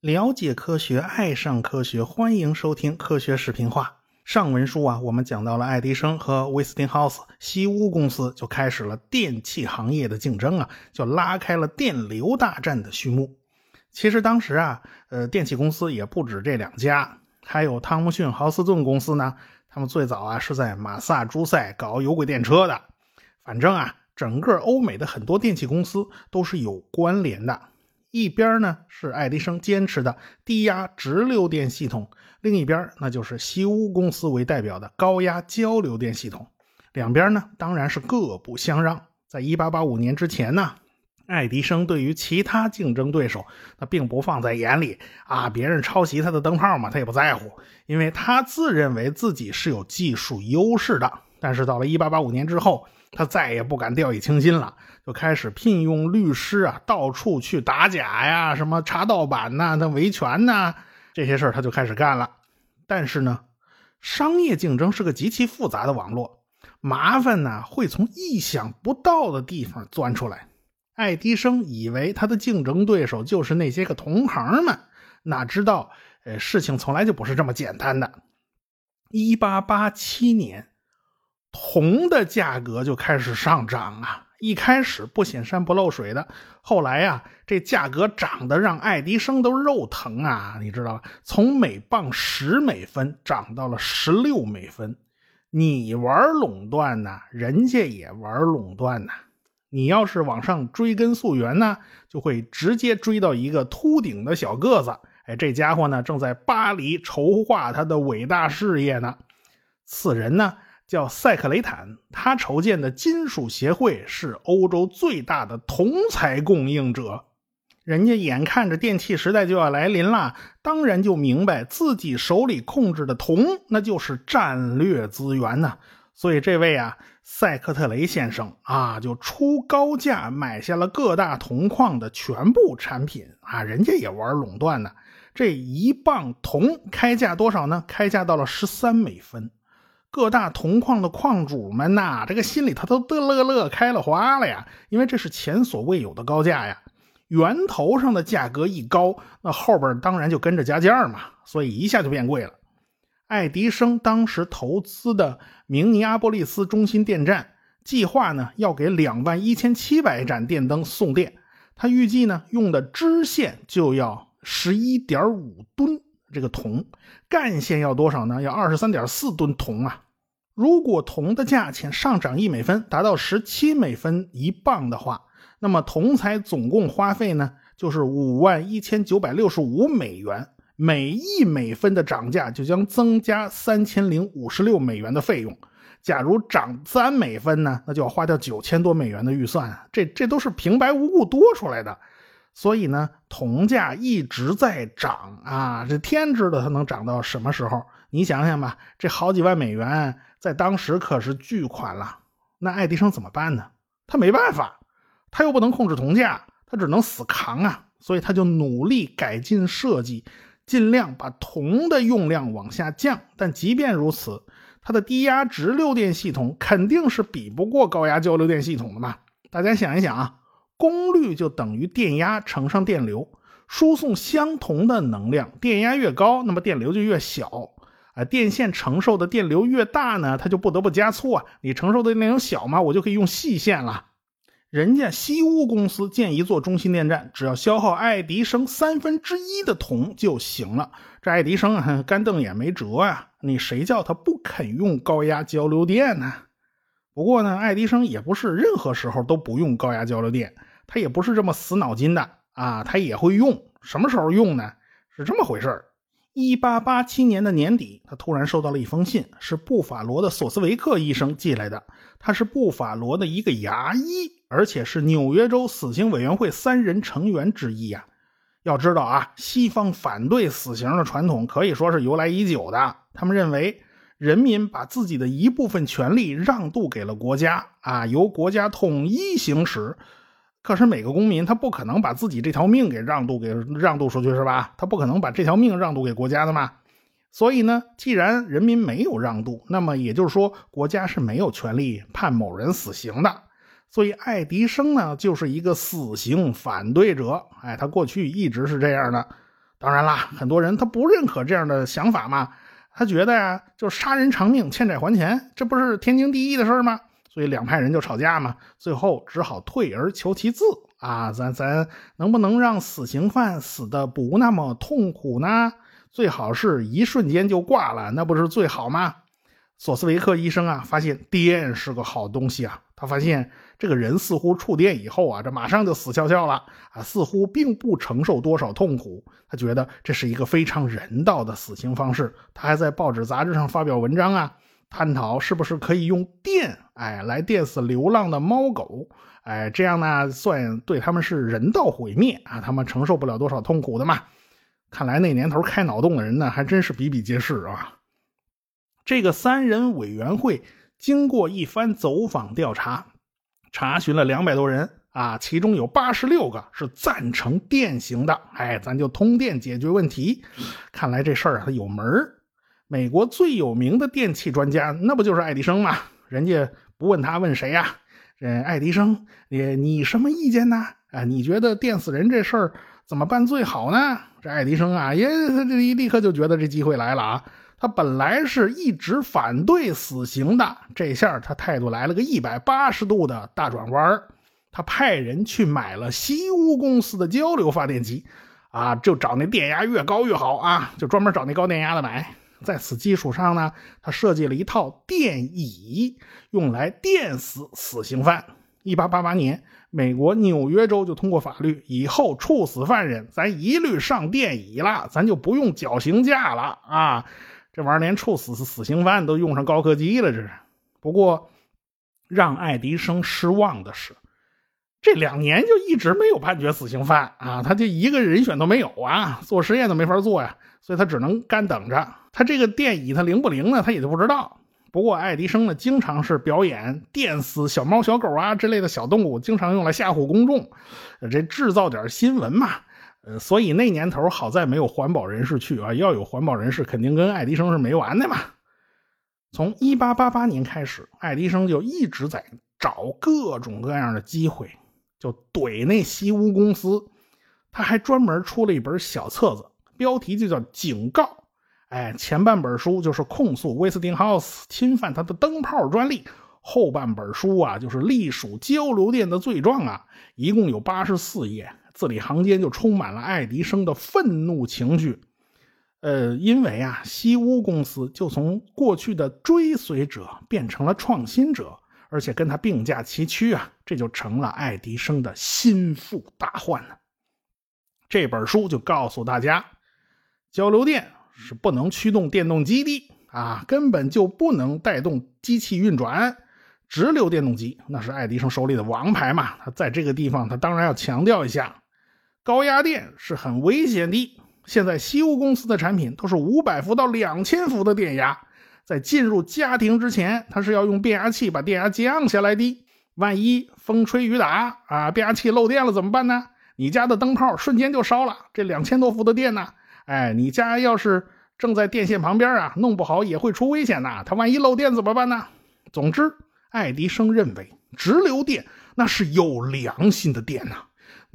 了解科学，爱上科学，欢迎收听科学视频化。上文书啊，我们讲到了爱迪生和威斯汀豪斯西屋公司就开始了电器行业的竞争啊，就拉开了电流大战的序幕。其实当时啊，呃，电器公司也不止这两家，还有汤姆逊豪斯顿公司呢。他们最早啊是在马萨诸塞搞有轨电车的。反正啊，整个欧美的很多电器公司都是有关联的。一边呢是爱迪生坚持的低压直流电系统，另一边那就是西屋公司为代表的高压交流电系统。两边呢当然是各不相让。在一八八五年之前呢，爱迪生对于其他竞争对手那并不放在眼里啊，别人抄袭他的灯泡嘛，他也不在乎，因为他自认为自己是有技术优势的。但是到了一八八五年之后，他再也不敢掉以轻心了。就开始聘用律师啊，到处去打假呀，什么查盗版呐、那维权呐，这些事儿他就开始干了。但是呢，商业竞争是个极其复杂的网络，麻烦呢会从意想不到的地方钻出来。爱迪生以为他的竞争对手就是那些个同行们，哪知道，呃，事情从来就不是这么简单的。一八八七年，铜的价格就开始上涨啊。一开始不显山不漏水的，后来呀，这价格涨得让爱迪生都肉疼啊！你知道吧？从每磅十美分涨到了十六美分。你玩垄断呢，人家也玩垄断呢。你要是往上追根溯源呢，就会直接追到一个秃顶的小个子。哎，这家伙呢，正在巴黎筹划他的伟大事业呢。此人呢？叫塞克雷坦，他筹建的金属协会是欧洲最大的铜材供应者。人家眼看着电气时代就要来临了，当然就明白自己手里控制的铜那就是战略资源呐。所以这位啊，塞克特雷先生啊，就出高价买下了各大铜矿的全部产品啊。人家也玩垄断呢。这一磅铜开价多少呢？开价到了十三美分。各大铜矿的矿主们呐，这个心里头都嘚乐乐开了花了呀，因为这是前所未有的高价呀。源头上的价格一高，那后边当然就跟着加价嘛，所以一下就变贵了。爱迪生当时投资的明尼阿波利斯中心电站计划呢，要给两万一千七百盏电灯送电，他预计呢用的支线就要十一点五吨这个铜，干线要多少呢？要二十三点四吨铜啊。如果铜的价钱上涨一美分，达到十七美分一磅的话，那么铜材总共花费呢，就是五万一千九百六十五美元。每一美分的涨价就将增加三千零五十六美元的费用。假如涨三美分呢，那就要花掉九千多美元的预算。这这都是平白无故多出来的。所以呢，铜价一直在涨啊，这天知道它能涨到什么时候？你想想吧，这好几万美元。在当时可是巨款了，那爱迪生怎么办呢？他没办法，他又不能控制铜价，他只能死扛啊！所以他就努力改进设计，尽量把铜的用量往下降。但即便如此，它的低压直流电系统肯定是比不过高压交流电系统的嘛。大家想一想啊，功率就等于电压乘上电流，输送相同的能量，电压越高，那么电流就越小。啊，电线承受的电流越大呢，它就不得不加粗啊。你承受的电流小嘛，我就可以用细线了。人家西屋公司建一座中心电站，只要消耗爱迪生三分之一的铜就行了。这爱迪生啊，干瞪眼没辙呀。你谁叫他不肯用高压交流电呢？不过呢，爱迪生也不是任何时候都不用高压交流电，他也不是这么死脑筋的啊，他也会用。什么时候用呢？是这么回事儿。一八八七年的年底，他突然收到了一封信，是布法罗的索斯维克医生寄来的。他是布法罗的一个牙医，而且是纽约州死刑委员会三人成员之一呀。要知道啊，西方反对死刑的传统可以说是由来已久的。他们认为，人民把自己的一部分权利让渡给了国家啊，由国家统一行使。可是每个公民他不可能把自己这条命给让渡给让渡出去是吧？他不可能把这条命让渡给国家的嘛。所以呢，既然人民没有让渡，那么也就是说国家是没有权利判某人死刑的。所以爱迪生呢就是一个死刑反对者。哎，他过去一直是这样的。当然啦，很多人他不认可这样的想法嘛，他觉得呀，就杀人偿命，欠债还钱，这不是天经地义的事吗？所以两派人就吵架嘛，最后只好退而求其次啊，咱咱能不能让死刑犯死的不那么痛苦呢？最好是一瞬间就挂了，那不是最好吗？索斯维克医生啊，发现电是个好东西啊，他发现这个人似乎触电以后啊，这马上就死翘翘了啊，似乎并不承受多少痛苦，他觉得这是一个非常人道的死刑方式，他还在报纸杂志上发表文章啊。探讨是不是可以用电，哎，来电死流浪的猫狗，哎，这样呢，算对他们是人道毁灭啊，他们承受不了多少痛苦的嘛。看来那年头开脑洞的人呢，还真是比比皆是啊。这个三人委员会经过一番走访调查，查询了两百多人啊，其中有八十六个是赞成电刑的，哎，咱就通电解决问题。看来这事儿啊，它有门儿。美国最有名的电气专家，那不就是爱迪生吗？人家不问他，问谁呀？这爱迪生，你你什么意见呢？啊，你觉得电死人这事儿怎么办最好呢？这爱迪生啊，也他这一立刻就觉得这机会来了啊！他本来是一直反对死刑的，这下他态度来了个一百八十度的大转弯他派人去买了西屋公司的交流发电机，啊，就找那电压越高越好啊，就专门找那高电压的买。在此基础上呢，他设计了一套电椅，用来电死死刑犯。一八八八年，美国纽约州就通过法律，以后处死犯人，咱一律上电椅了，咱就不用绞刑架了啊！这玩意儿连处死死刑犯都用上高科技了，这是。不过，让爱迪生失望的是，这两年就一直没有判决死刑犯啊，他就一个人选都没有啊，做实验都没法做呀，所以他只能干等着。他这个电椅它灵不灵呢？他也就不知道。不过爱迪生呢，经常是表演电死小猫小狗啊之类的小动物，经常用来吓唬公众，这制造点新闻嘛。呃，所以那年头好在没有环保人士去啊，要有环保人士，肯定跟爱迪生是没完的嘛。从一八八八年开始，爱迪生就一直在找各种各样的机会，就怼那西屋公司。他还专门出了一本小册子，标题就叫《警告》。哎，前半本书就是控诉威斯汀豪斯侵犯他的灯泡专利，后半本书啊就是隶属交流电的罪状啊，一共有八十四页，字里行间就充满了爱迪生的愤怒情绪。呃，因为啊，西屋公司就从过去的追随者变成了创新者，而且跟他并驾齐驱啊，这就成了爱迪生的心腹大患了。这本书就告诉大家，交流电。是不能驱动电动机的啊，根本就不能带动机器运转。直流电动机那是爱迪生手里的王牌嘛。他在这个地方，他当然要强调一下，高压电是很危险的。现在西屋公司的产品都是五百伏到两千伏的电压，在进入家庭之前，它是要用变压器把电压降下来的。万一风吹雨打啊，变压器漏电了怎么办呢？你家的灯泡瞬间就烧了，这两千多伏的电呢？哎，你家要是正在电线旁边啊，弄不好也会出危险呐。它万一漏电怎么办呢？总之，爱迪生认为直流电那是有良心的电呐。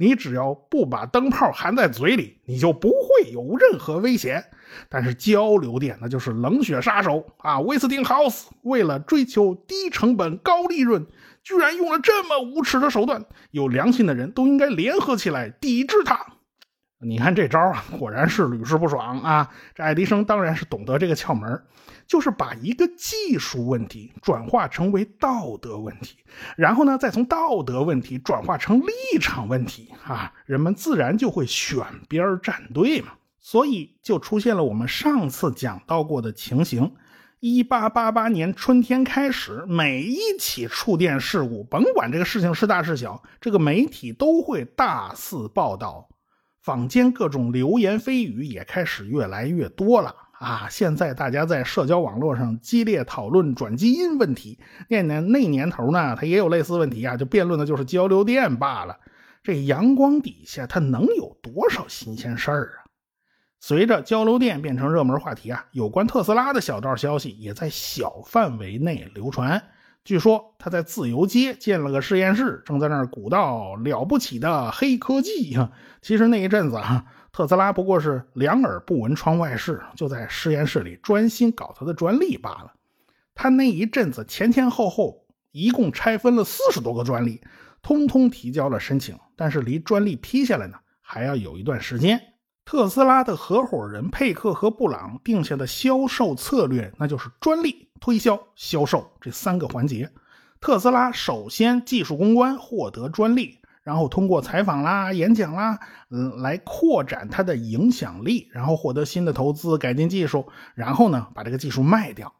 你只要不把灯泡含在嘴里，你就不会有任何危险。但是交流电那就是冷血杀手啊！威斯汀豪斯为了追求低成本高利润，居然用了这么无耻的手段。有良心的人都应该联合起来抵制他。你看这招啊，果然是屡试不爽啊！这爱迪生当然是懂得这个窍门，就是把一个技术问题转化成为道德问题，然后呢，再从道德问题转化成立场问题啊，人们自然就会选边站队嘛。所以就出现了我们上次讲到过的情形：一八八八年春天开始，每一起触电事故，甭管这个事情是大是小，这个媒体都会大肆报道。坊间各种流言蜚语也开始越来越多了啊！现在大家在社交网络上激烈讨论转基因问题，那年那年头呢，它也有类似问题啊，就辩论的就是交流电罢了。这阳光底下它能有多少新鲜事儿啊？随着交流电变成热门话题啊，有关特斯拉的小道消息也在小范围内流传。据说他在自由街建了个实验室，正在那儿鼓捣了不起的黑科技。其实那一阵子啊，特斯拉不过是两耳不闻窗外事，就在实验室里专心搞他的专利罢了。他那一阵子前前后后一共拆分了四十多个专利，通通提交了申请，但是离专利批下来呢，还要有一段时间。特斯拉的合伙人佩克和布朗定下的销售策略，那就是专利。推销、销售这三个环节，特斯拉首先技术攻关，获得专利，然后通过采访啦、演讲啦，嗯，来扩展它的影响力，然后获得新的投资，改进技术，然后呢，把这个技术卖掉。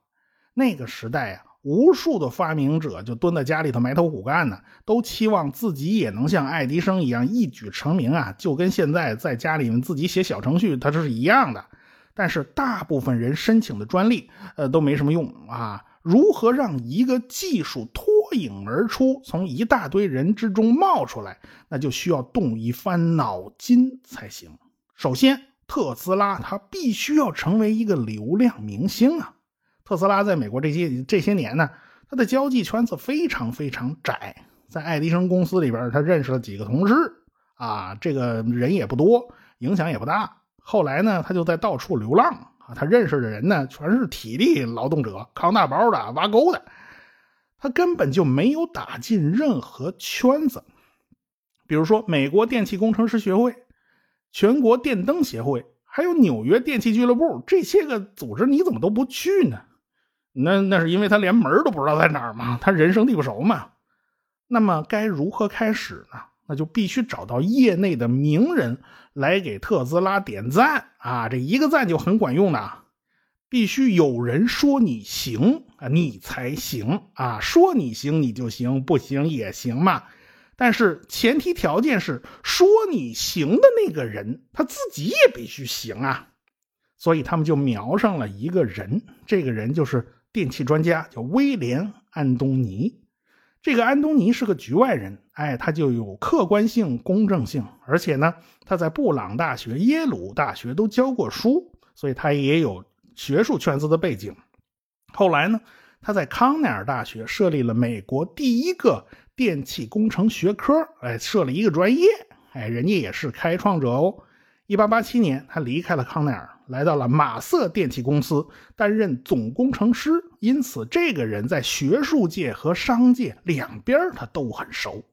那个时代啊，无数的发明者就蹲在家里头埋头苦干呢，都期望自己也能像爱迪生一样一举成名啊，就跟现在在家里面自己写小程序，它这是一样的。但是大部分人申请的专利，呃，都没什么用啊。如何让一个技术脱颖而出，从一大堆人之中冒出来，那就需要动一番脑筋才行。首先，特斯拉它必须要成为一个流量明星啊。特斯拉在美国这些这些年呢，它的交际圈子非常非常窄，在爱迪生公司里边，他认识了几个同事啊，这个人也不多，影响也不大。后来呢，他就在到处流浪啊。他认识的人呢，全是体力劳动者，扛大包的、挖沟的。他根本就没有打进任何圈子。比如说，美国电气工程师学会、全国电灯协会，还有纽约电气俱乐部这些个组织，你怎么都不去呢？那那是因为他连门都不知道在哪儿嘛，他人生地不熟嘛。那么该如何开始呢？那就必须找到业内的名人来给特斯拉点赞啊！这一个赞就很管用的，必须有人说你行啊，你才行啊！说你行你就行，不行也行嘛。但是前提条件是说你行的那个人他自己也必须行啊。所以他们就瞄上了一个人，这个人就是电气专家，叫威廉·安东尼。这个安东尼是个局外人，哎，他就有客观性、公正性，而且呢，他在布朗大学、耶鲁大学都教过书，所以他也有学术圈子的背景。后来呢，他在康奈尔大学设立了美国第一个电气工程学科，哎，设了一个专业，哎，人家也是开创者哦。一八八七年，他离开了康奈尔。来到了马瑟电气公司担任总工程师，因此这个人在学术界和商界两边他都很熟。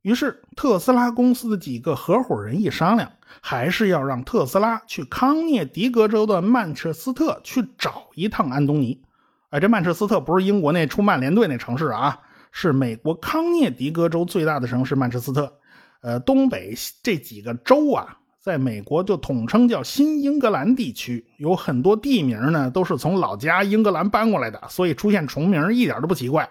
于是特斯拉公司的几个合伙人一商量，还是要让特斯拉去康涅狄格州的曼彻斯特去找一趟安东尼。哎，这曼彻斯特不是英国那出曼联队那城市啊，是美国康涅狄格州最大的城市曼彻斯特。呃，东北这几个州啊。在美国就统称叫新英格兰地区，有很多地名呢都是从老家英格兰搬过来的，所以出现重名一点都不奇怪。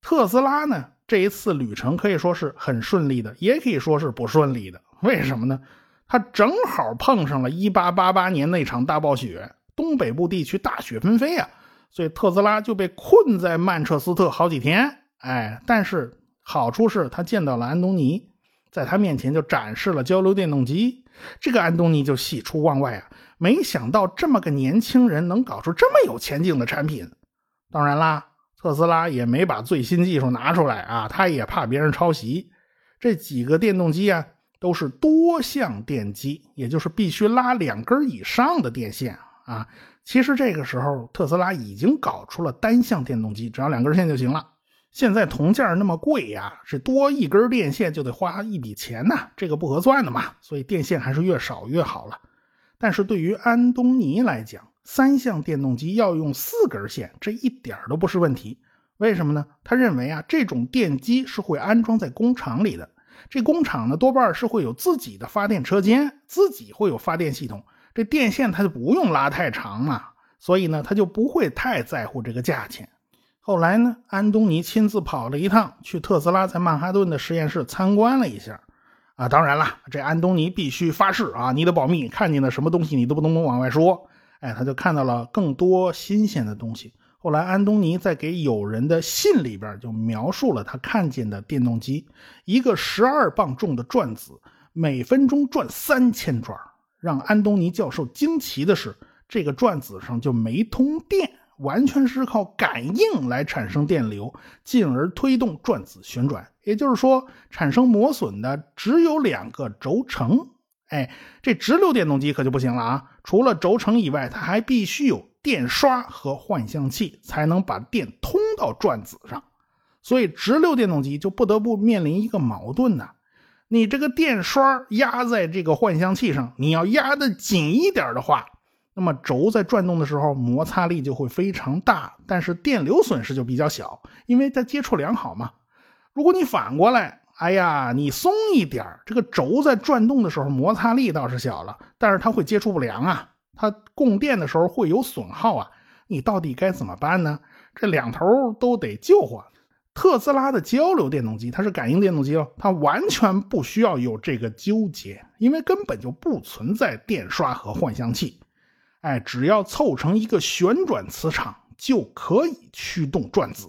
特斯拉呢这一次旅程可以说是很顺利的，也可以说是不顺利的。为什么呢？他正好碰上了1888年那场大暴雪，东北部地区大雪纷飞啊，所以特斯拉就被困在曼彻斯特好几天。哎，但是好处是他见到了安东尼。在他面前就展示了交流电动机，这个安东尼就喜出望外啊！没想到这么个年轻人能搞出这么有前景的产品。当然啦，特斯拉也没把最新技术拿出来啊，他也怕别人抄袭。这几个电动机啊，都是多相电机，也就是必须拉两根以上的电线啊。其实这个时候，特斯拉已经搞出了单向电动机，只要两根线就行了。现在铜件那么贵呀，是多一根电线就得花一笔钱呐，这个不合算的嘛，所以电线还是越少越好了。但是对于安东尼来讲，三相电动机要用四根线，这一点都不是问题。为什么呢？他认为啊，这种电机是会安装在工厂里的，这工厂呢多半是会有自己的发电车间，自己会有发电系统，这电线他就不用拉太长嘛，所以呢他就不会太在乎这个价钱。后来呢，安东尼亲自跑了一趟，去特斯拉在曼哈顿的实验室参观了一下。啊，当然了，这安东尼必须发誓啊，你得保密，看见的什么东西你都不能往外说。哎，他就看到了更多新鲜的东西。后来，安东尼在给友人的信里边就描述了他看见的电动机：一个十二磅重的转子，每分钟转三千转。让安东尼教授惊奇的是，这个转子上就没通电。完全是靠感应来产生电流，进而推动转子旋转。也就是说，产生磨损的只有两个轴承。哎，这直流电动机可就不行了啊！除了轴承以外，它还必须有电刷和换向器，才能把电通到转子上。所以，直流电动机就不得不面临一个矛盾呢。你这个电刷压在这个换向器上，你要压的紧一点的话，那么轴在转动的时候摩擦力就会非常大，但是电流损失就比较小，因为它接触良好嘛。如果你反过来，哎呀，你松一点这个轴在转动的时候摩擦力倒是小了，但是它会接触不良啊，它供电的时候会有损耗啊，你到底该怎么办呢？这两头都得救活。特斯拉的交流电动机，它是感应电动机哦，它完全不需要有这个纠结，因为根本就不存在电刷和换向器。哎，只要凑成一个旋转磁场，就可以驱动转子。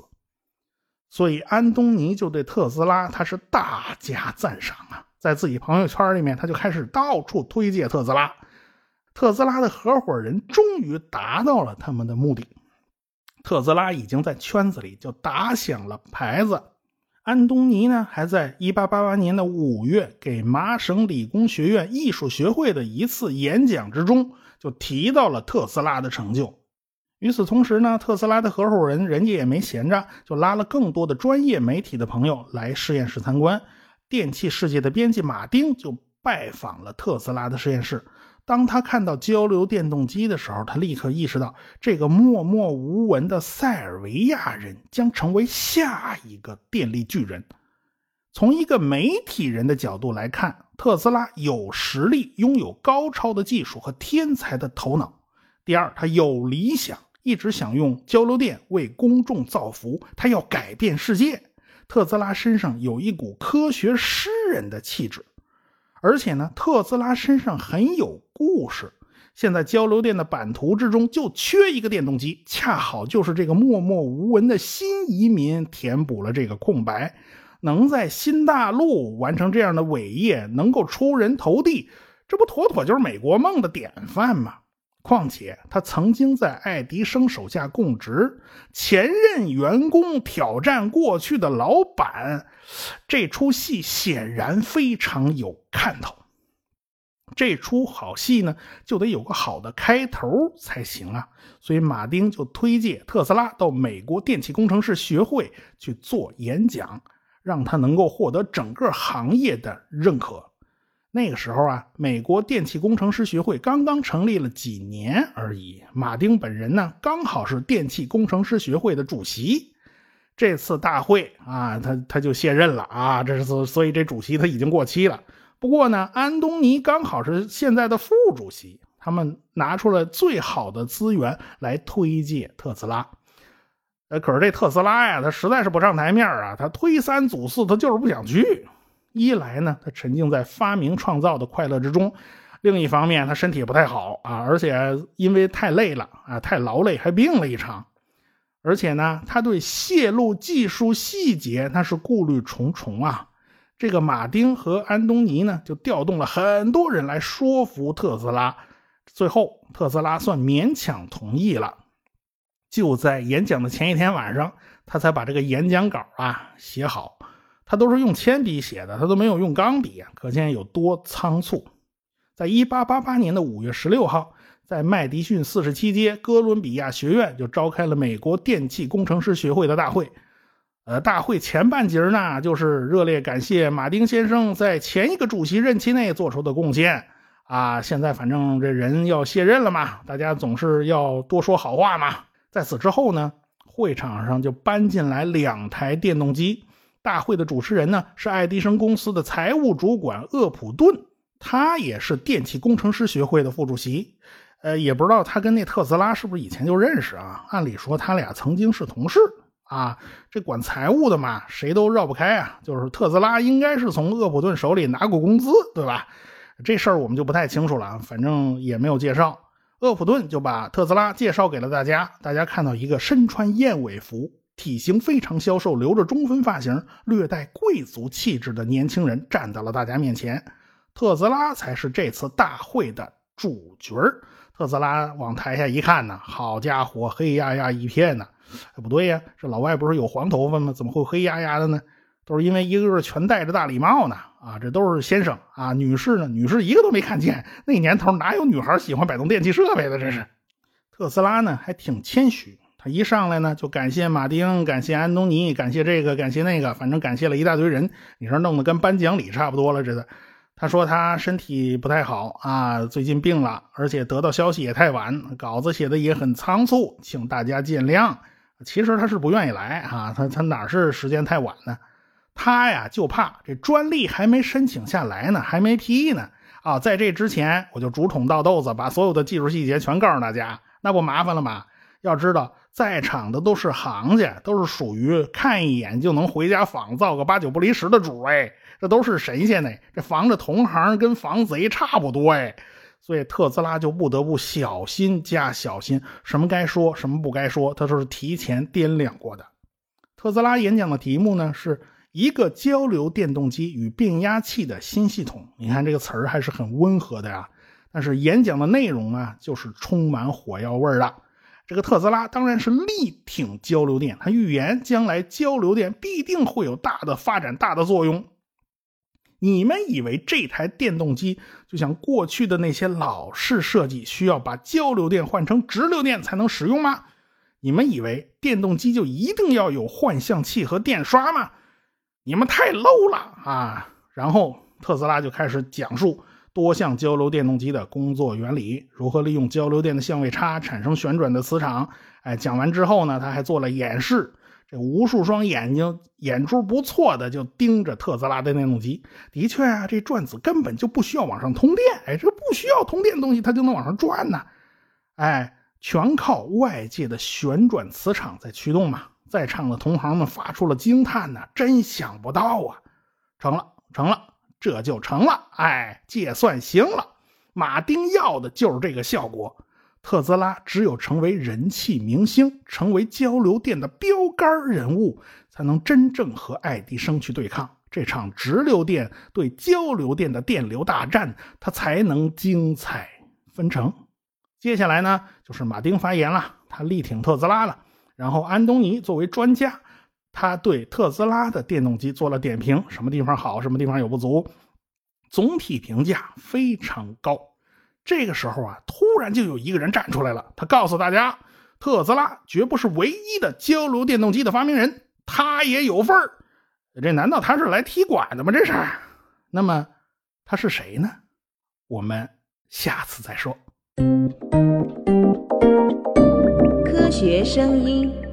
所以安东尼就对特斯拉他是大加赞赏啊，在自己朋友圈里面，他就开始到处推介特斯拉。特斯拉的合伙人终于达到了他们的目的。特斯拉已经在圈子里就打响了牌子，安东尼呢还在1888年的五月给麻省理工学院艺术学会的一次演讲之中就提到了特斯拉的成就。与此同时呢，特斯拉的合伙人人家也没闲着，就拉了更多的专业媒体的朋友来实验室参观。电气世界的编辑马丁就拜访了特斯拉的实验室。当他看到交流电动机的时候，他立刻意识到，这个默默无闻的塞尔维亚人将成为下一个电力巨人。从一个媒体人的角度来看，特斯拉有实力，拥有高超的技术和天才的头脑。第二，他有理想，一直想用交流电为公众造福，他要改变世界。特斯拉身上有一股科学诗人的气质。而且呢，特斯拉身上很有故事。现在交流电的版图之中就缺一个电动机，恰好就是这个默默无闻的新移民填补了这个空白。能在新大陆完成这样的伟业，能够出人头地，这不妥妥就是美国梦的典范吗？况且他曾经在爱迪生手下供职，前任员工挑战过去的老板，这出戏显然非常有看头。这出好戏呢，就得有个好的开头才行啊。所以马丁就推荐特斯拉到美国电气工程师学会去做演讲，让他能够获得整个行业的认可。那个时候啊，美国电气工程师学会刚刚成立了几年而已。马丁本人呢，刚好是电气工程师学会的主席。这次大会啊，他他就卸任了啊，这是所以这主席他已经过期了。不过呢，安东尼刚好是现在的副主席，他们拿出了最好的资源来推介特斯拉。呃，可是这特斯拉呀，他实在是不上台面啊，他推三阻四，他就是不想去。一来呢，他沉浸在发明创造的快乐之中；另一方面，他身体也不太好啊，而且因为太累了啊，太劳累，还病了一场。而且呢，他对泄露技术细节那是顾虑重重啊。这个马丁和安东尼呢，就调动了很多人来说服特斯拉，最后特斯拉算勉强同意了。就在演讲的前一天晚上，他才把这个演讲稿啊写好。他都是用铅笔写的，他都没有用钢笔，可见有多仓促。在一八八八年的五月十六号，在麦迪逊四十七街哥伦比亚学院就召开了美国电气工程师学会的大会。呃，大会前半截呢，就是热烈感谢马丁先生在前一个主席任期内做出的贡献啊。现在反正这人要卸任了嘛，大家总是要多说好话嘛。在此之后呢，会场上就搬进来两台电动机。大会的主持人呢是爱迪生公司的财务主管厄普顿，他也是电气工程师学会的副主席。呃，也不知道他跟那特斯拉是不是以前就认识啊？按理说他俩曾经是同事啊。这管财务的嘛，谁都绕不开啊。就是特斯拉应该是从厄普顿手里拿过工资，对吧？这事儿我们就不太清楚了，反正也没有介绍。厄普顿就把特斯拉介绍给了大家，大家看到一个身穿燕尾服。体型非常消瘦，留着中分发型，略带贵族气质的年轻人站到了大家面前。特斯拉才是这次大会的主角特斯拉往台下一看呢，好家伙，黑压压一片呢。不对呀，这老外不是有黄头发吗？怎么会黑压压的呢？都是因为一个个全戴着大礼帽呢。啊，这都是先生啊，女士呢？女士一个都没看见。那年头哪有女孩喜欢摆弄电器设备的？这是。特斯拉呢，还挺谦虚。他一上来呢，就感谢马丁，感谢安东尼，感谢这个，感谢那个，反正感谢了一大堆人。你说弄得跟颁奖礼差不多了，这的。他说他身体不太好啊，最近病了，而且得到消息也太晚，稿子写的也很仓促，请大家见谅。其实他是不愿意来啊，他他哪是时间太晚呢？他呀就怕这专利还没申请下来呢，还没批呢啊，在这之前我就竹筒倒豆子，把所有的技术细节全告诉大家，那不麻烦了吗？要知道，在场的都是行家，都是属于看一眼就能回家仿造个八九不离十的主哎，这都是神仙呢。这防着同行跟防贼差不多哎，所以特斯拉就不得不小心加小心，什么该说，什么不该说，他都是提前掂量过的。特斯拉演讲的题目呢，是一个交流电动机与变压器的新系统。你看这个词儿还是很温和的呀，但是演讲的内容啊，就是充满火药味儿的。这个特斯拉当然是力挺交流电，他预言将来交流电必定会有大的发展、大的作用。你们以为这台电动机就像过去的那些老式设计，需要把交流电换成直流电才能使用吗？你们以为电动机就一定要有换向器和电刷吗？你们太 low 了啊！然后特斯拉就开始讲述。多项交流电动机的工作原理，如何利用交流电的相位差产生旋转的磁场？哎，讲完之后呢，他还做了演示。这无数双眼睛眼珠不错的就盯着特斯拉的电动机。的确啊，这转子根本就不需要往上通电，哎，这不需要通电的东西它就能往上转呢。哎，全靠外界的旋转磁场在驱动嘛。在场的同行们发出了惊叹呢，真想不到啊！成了，成了。这就成了，哎，借算行了。马丁要的就是这个效果。特斯拉只有成为人气明星，成为交流电的标杆人物，才能真正和爱迪生去对抗这场直流电对交流电的电流大战，它才能精彩纷呈。接下来呢，就是马丁发言了，他力挺特斯拉了。然后安东尼作为专家。他对特斯拉的电动机做了点评，什么地方好，什么地方有不足，总体评价非常高。这个时候啊，突然就有一个人站出来了，他告诉大家，特斯拉绝不是唯一的交流电动机的发明人，他也有份儿。这难道他是来踢馆的吗？这是？那么他是谁呢？我们下次再说。学声音。